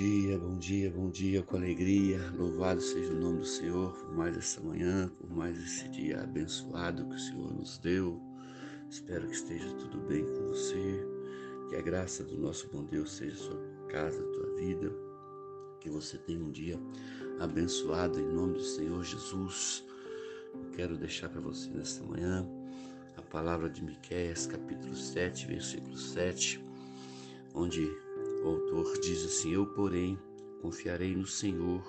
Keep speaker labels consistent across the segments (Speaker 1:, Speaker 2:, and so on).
Speaker 1: Dia, bom dia, bom dia, com alegria. Louvado seja o nome do Senhor por mais essa manhã, por mais esse dia abençoado que o Senhor nos deu. Espero que esteja tudo bem com você, que a graça do nosso bom Deus seja sua casa, tua vida, que você tenha um dia abençoado em nome do Senhor Jesus. Eu quero deixar para você nesta manhã a palavra de Miqueias, capítulo 7, versículo 7, onde o autor diz assim: Eu, porém, confiarei no Senhor,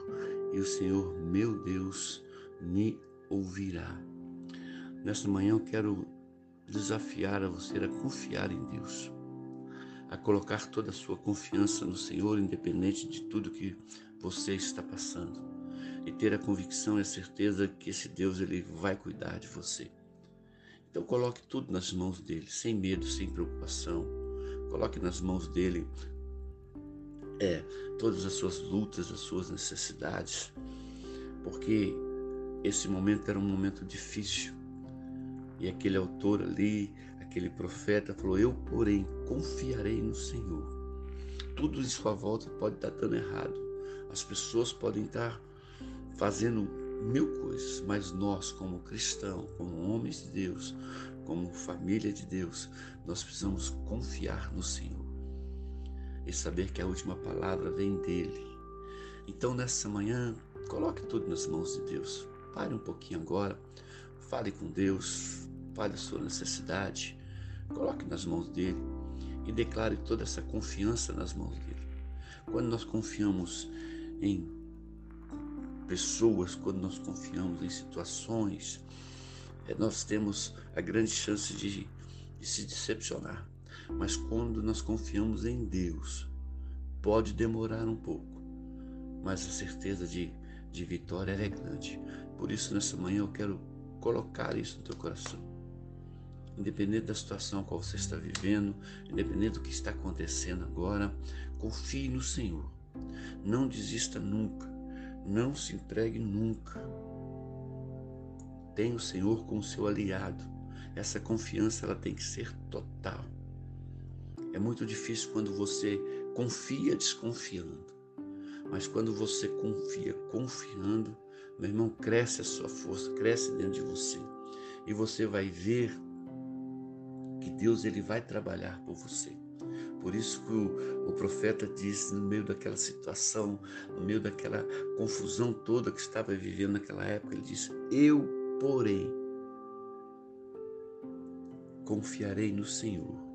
Speaker 1: e o Senhor, meu Deus, me ouvirá. Nesta manhã eu quero desafiar a você a confiar em Deus, a colocar toda a sua confiança no Senhor, independente de tudo que você está passando, e ter a convicção e a certeza que esse Deus ele vai cuidar de você. Então coloque tudo nas mãos dele, sem medo, sem preocupação. Coloque nas mãos dele é, todas as suas lutas, as suas necessidades, porque esse momento era um momento difícil. E aquele autor ali, aquele profeta falou: Eu, porém, confiarei no Senhor. Tudo em sua volta pode estar dando errado. As pessoas podem estar fazendo mil coisas, mas nós, como cristãos, como homens de Deus, como família de Deus, nós precisamos confiar no Senhor e saber que a última palavra vem dele. Então, nessa manhã, coloque tudo nas mãos de Deus. Pare um pouquinho agora, fale com Deus, fale a sua necessidade, coloque nas mãos dele e declare toda essa confiança nas mãos dele. Quando nós confiamos em pessoas, quando nós confiamos em situações, eh, nós temos a grande chance de, de se decepcionar. Mas quando nós confiamos em Deus, pode demorar um pouco, mas a certeza de, de vitória é grande. Por isso, nessa manhã, eu quero colocar isso no teu coração. Independente da situação qual você está vivendo, independente do que está acontecendo agora, confie no Senhor. Não desista nunca. Não se entregue nunca. Tenha o Senhor como seu aliado. Essa confiança ela tem que ser total. É muito difícil quando você confia desconfiando. Mas quando você confia confiando, meu irmão, cresce a sua força, cresce dentro de você. E você vai ver que Deus ele vai trabalhar por você. Por isso que o, o, profeta disse, no meio daquela situação, no meio daquela confusão toda que estava vivendo naquela época, ele disse: Eu, porém, confiarei no Senhor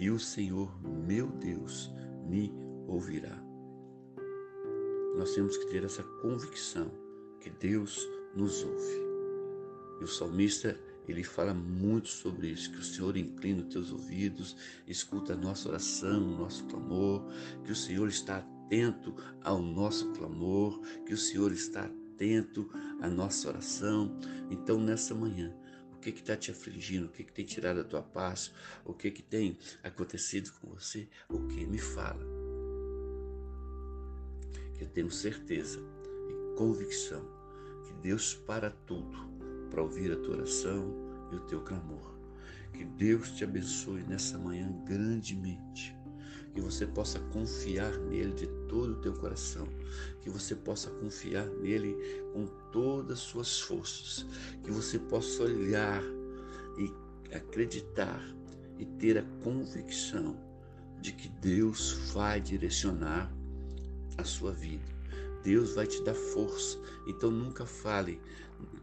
Speaker 1: e o Senhor, meu Deus, me ouvirá. Nós temos que ter essa convicção que Deus nos ouve. E o salmista, ele fala muito sobre isso, que o Senhor inclina os teus ouvidos, escuta a nossa oração, o nosso clamor, que o Senhor está atento ao nosso clamor, que o Senhor está atento à nossa oração. Então, nessa manhã, que está te afligindo, o que, que tem tirado a tua paz, o que, que tem acontecido com você, o que me fala. Que eu tenho certeza e convicção que Deus para tudo para ouvir a tua oração e o teu clamor. Que Deus te abençoe nessa manhã grandemente que você possa confiar nele de todo o teu coração, que você possa confiar nele com todas as suas forças, que você possa olhar e acreditar e ter a convicção de que Deus vai direcionar a sua vida. Deus vai te dar força. Então nunca fale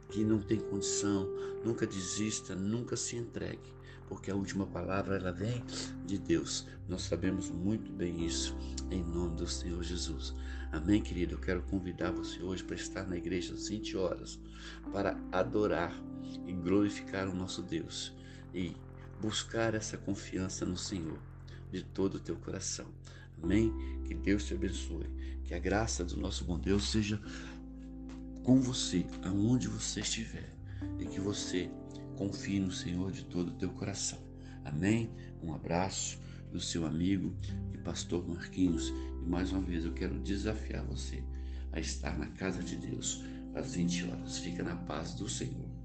Speaker 1: que não tem condição, nunca desista, nunca se entregue porque a última palavra ela vem de Deus. Nós sabemos muito bem isso, em nome do Senhor Jesus. Amém, querido? Eu quero convidar você hoje para estar na igreja às 20 horas, para adorar e glorificar o nosso Deus e buscar essa confiança no Senhor de todo o teu coração. Amém? Que Deus te abençoe. Que a graça do nosso bom Deus seja com você, aonde você estiver, e que você Confie no Senhor de todo o teu coração. Amém? Um abraço do seu amigo e pastor Marquinhos. E mais uma vez eu quero desafiar você a estar na casa de Deus às 20 horas. Fica na paz do Senhor.